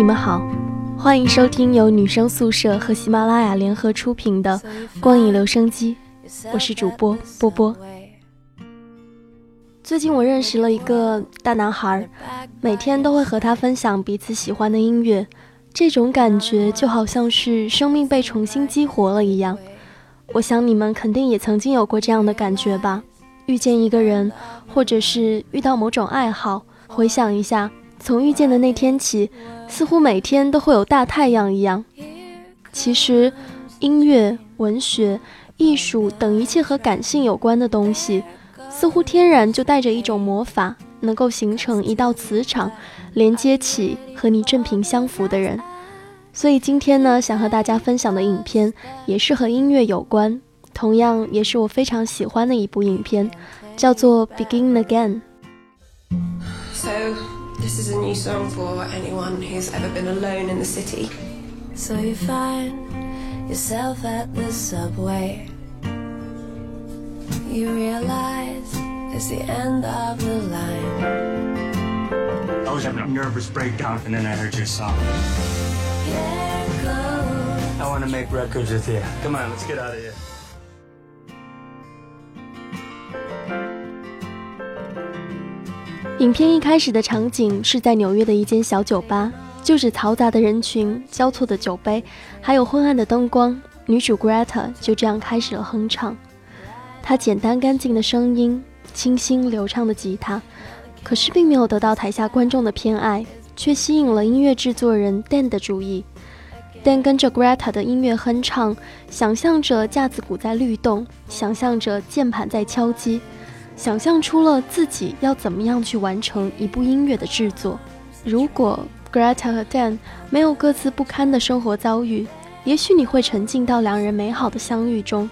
你们好，欢迎收听由女生宿舍和喜马拉雅联合出品的《光影留声机》，我是主播波波。最近我认识了一个大男孩，每天都会和他分享彼此喜欢的音乐，这种感觉就好像是生命被重新激活了一样。我想你们肯定也曾经有过这样的感觉吧？遇见一个人，或者是遇到某种爱好，回想一下，从遇见的那天起，似乎每天都会有大太阳一样。其实，音乐、文学、艺术等一切和感性有关的东西。似乎天然就带着一种魔法，能够形成一道磁场，连接起和你正频相符的人。所以今天呢，想和大家分享的影片也是和音乐有关，同样也是我非常喜欢的一部影片，叫做《Begin Again》。So this is a new song for anyone who's ever been alone in the city. So you find yourself at the subway. You realize it's the end of the line. I was having a nervous breakdown, and then I heard your song. Here goes. I want to make records with you. Come on, let's get out of here. 影片一开始的场景是在纽约的一间小酒吧，就是嘈杂的人群、交错的酒杯，还有昏暗的灯光。女主 Greta 就这样开始了哼唱。她简单干净的声音，清新流畅的吉他，可是并没有得到台下观众的偏爱，却吸引了音乐制作人 Dan 的注意。Dan 跟着 Greta 的音乐哼唱，想象着架子鼓在律动，想象着键盘在敲击。想象出了自己要怎么样去完成一部音乐的制作。如果 Greta 和 Dan 没有各自不堪的生活遭遇，也许你会沉浸到两人美好的相遇中。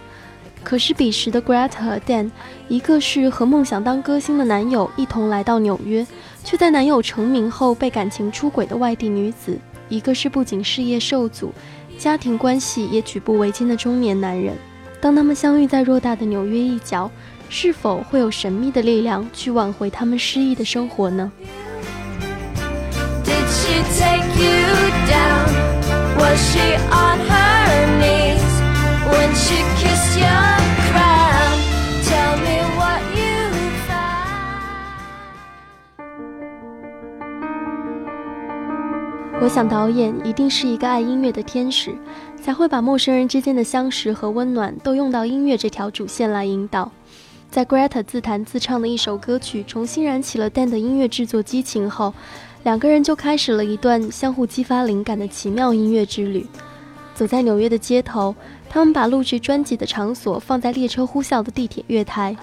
可是彼时的 Greta 和 Dan，一个是和梦想当歌星的男友一同来到纽约，却在男友成名后被感情出轨的外地女子；一个是不仅事业受阻，家庭关系也举步维艰的中年男人。当他们相遇在偌大的纽约一角。是否会有神秘的力量去挽回他们失意的生活呢？我想导演一定是一个爱音乐的天使，才会把陌生人之间的相识和温暖都用到音乐这条主线来引导。在 Greta 自弹自唱的一首歌曲重新燃起了 Dan 的音乐制作激情后，两个人就开始了一段相互激发灵感的奇妙音乐之旅。走在纽约的街头，他们把录制专辑的场所放在列车呼啸的地铁月台，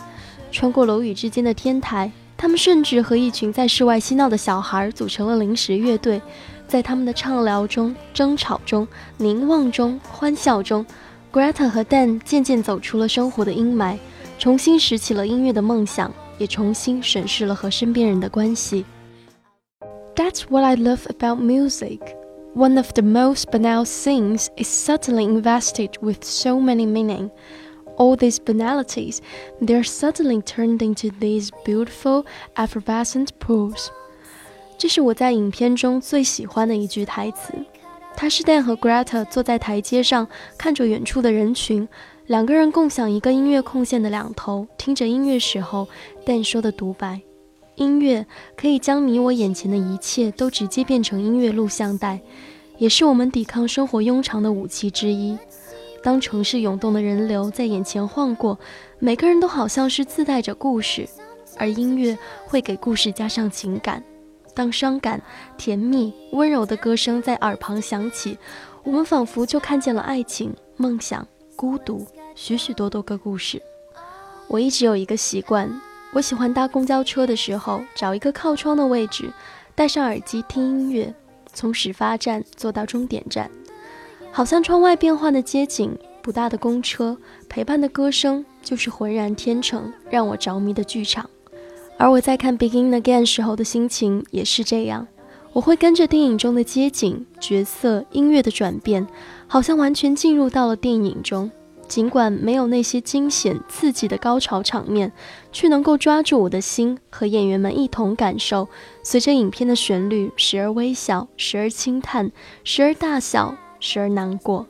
穿过楼宇之间的天台。他们甚至和一群在室外嬉闹的小孩组成了临时乐队，在他们的畅聊中、争吵中、凝望中、欢笑中，Greta 和 Dan 渐渐走出了生活的阴霾。重新拾起了音乐的梦想，也重新审视了和身边人的关系。That's what I love about music. One of the most banal things is suddenly invested with so many meaning. All these banalities, they're suddenly turned into these beautiful, effervescent pools. 这是我在影片中最喜欢的一句台词。 他是 Dan 和 Greta 坐在台阶上，看着远处的人群。两个人共享一个音乐控线的两头，听着音乐时候，Dan 说的独白。音乐可以将你我眼前的一切都直接变成音乐录像带，也是我们抵抗生活庸常的武器之一。当城市涌动的人流在眼前晃过，每个人都好像是自带着故事，而音乐会给故事加上情感。当伤感、甜蜜、温柔的歌声在耳旁响起，我们仿佛就看见了爱情、梦想。孤独，许许多多个故事。我一直有一个习惯，我喜欢搭公交车的时候找一个靠窗的位置，戴上耳机听音乐，从始发站坐到终点站，好像窗外变幻的街景、不大的公车、陪伴的歌声，就是浑然天成，让我着迷的剧场。而我在看《Begin Again》时候的心情也是这样，我会跟着电影中的街景、角色、音乐的转变。好像完全进入到了电影中，尽管没有那些惊险刺激的高潮场面，却能够抓住我的心，和演员们一同感受。随着影片的旋律，时而微笑，时而轻叹，时而大笑，时而难过。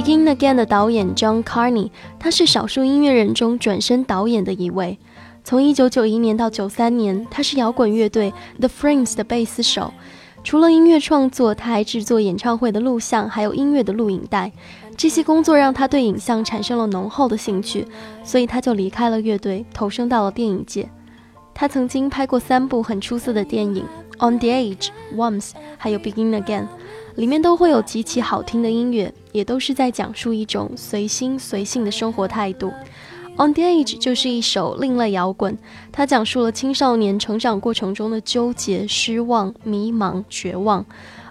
Begin Again 的导演 John Carney，他是少数音乐人中转身导演的一位。从1991年到93年，他是摇滚乐队 The Frames 的贝斯手。除了音乐创作，他还制作演唱会的录像，还有音乐的录影带。这些工作让他对影像产生了浓厚的兴趣，所以他就离开了乐队，投身到了电影界。他曾经拍过三部很出色的电影，《On the Edge》、《Once》，还有《Begin Again》。里面都会有极其好听的音乐，也都是在讲述一种随心随性的生活态度。On the Edge 就是一首另类摇滚，它讲述了青少年成长过程中的纠结、失望、迷茫、绝望。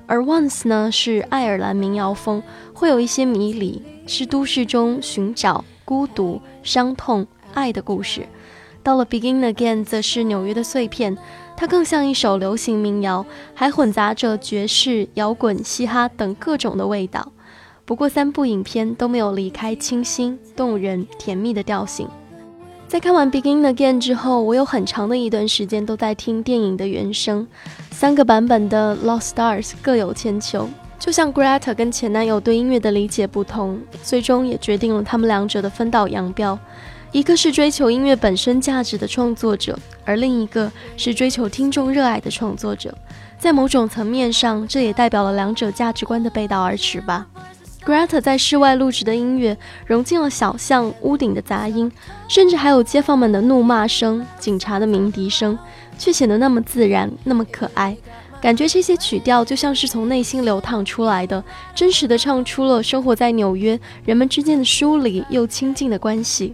而 Once 呢是爱尔兰民谣风，会有一些迷离，是都市中寻找、孤独、伤痛、爱的故事。到了 Begin Again 则是纽约的碎片。它更像一首流行民谣，还混杂着爵士、摇滚、嘻哈等各种的味道。不过，三部影片都没有离开清新、动人、甜蜜的调性。在看完《Begin Again》之后，我有很长的一段时间都在听电影的原声。三个版本的《Lost Stars》各有千秋，就像 Greta 跟前男友对音乐的理解不同，最终也决定了他们两者的分道扬镳。一个是追求音乐本身价值的创作者，而另一个是追求听众热爱的创作者。在某种层面上，这也代表了两者价值观的背道而驰吧。Greta 在室外录制的音乐融进了小巷屋顶的杂音，甚至还有街坊们的怒骂声、警察的鸣笛声，却显得那么自然，那么可爱。感觉这些曲调就像是从内心流淌出来的，真实的唱出了生活在纽约人们之间的疏离又亲近的关系。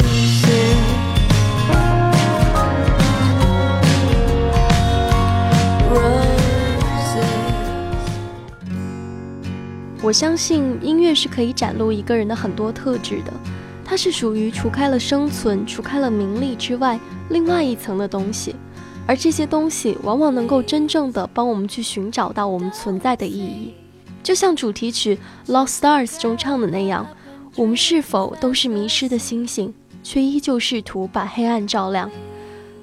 我相信音乐是可以展露一个人的很多特质的，它是属于除开了生存、除开了名利之外另外一层的东西，而这些东西往往能够真正的帮我们去寻找到我们存在的意义。就像主题曲《Lost Stars》中唱的那样，我们是否都是迷失的星星，却依旧试图把黑暗照亮？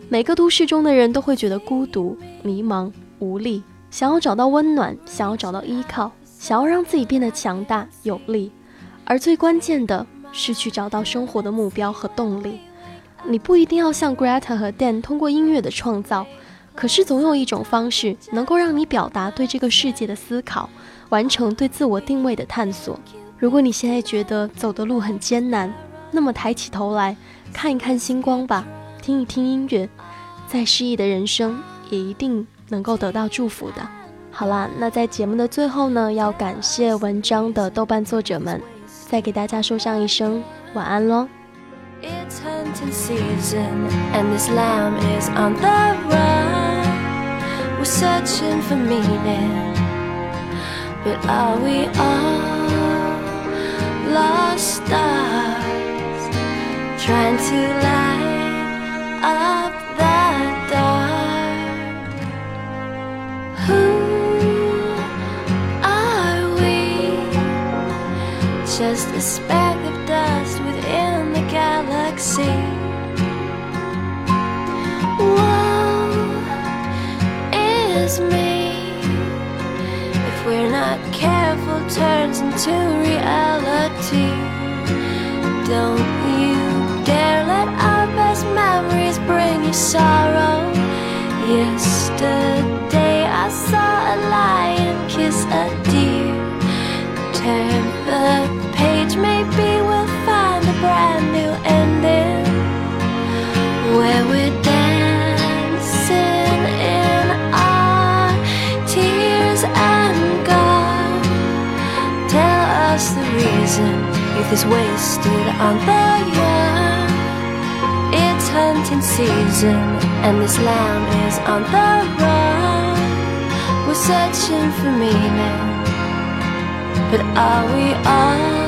每个都市中的人都会觉得孤独、迷茫、无力，想要找到温暖，想要找到依靠。想要让自己变得强大有力，而最关键的是去找到生活的目标和动力。你不一定要像 Greta 和 Dan 通过音乐的创造，可是总有一种方式能够让你表达对这个世界的思考，完成对自我定位的探索。如果你现在觉得走的路很艰难，那么抬起头来看一看星光吧，听一听音乐，再失意的人生也一定能够得到祝福的。好啦，那在节目的最后呢，要感谢文章的豆瓣作者们，再给大家说上一声晚安喽。It's hunting season and this lamb is on the run. We're searching for meaning, but are we all lost stars? trying to light up a speck of dust within the galaxy. Woe is me if we're not careful, turns into reality. Don't you dare let our best memories bring you sorrow. Yesterday I saw a lion kiss a deer. Turn the maybe we'll find a brand new ending where we're dancing in our tears and God. Tell us the reason youth is wasted on the young. It's hunting season, and this lamb is on the run. We're searching for meaning, but are we all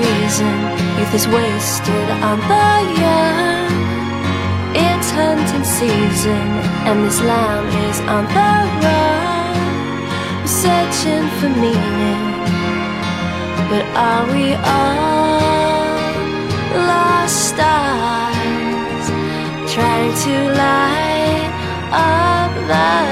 reason youth is wasted on the young. It's hunting season, and this lamb is on the run. We're searching for meaning, but are we all lost stars trying to light up the